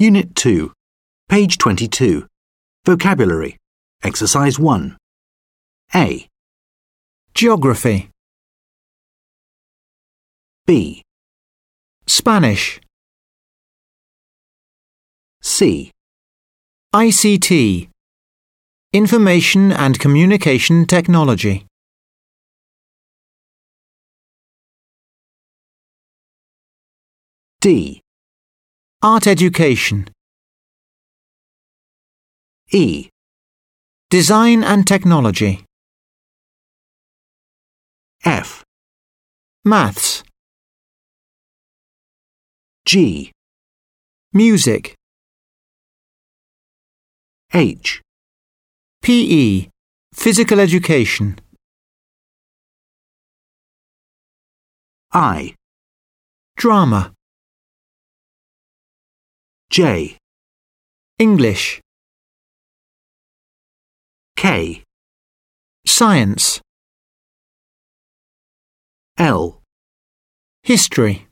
Unit 2, page 22. Vocabulary. Exercise 1. A, Geography, B, Spanish, C, ICT, Information and Communication Technology, D, Art Education, E, Design and Technology, F, Maths, G, Music, H, PE, Physical Education, I, Drama, J, English, K, Science, L, History.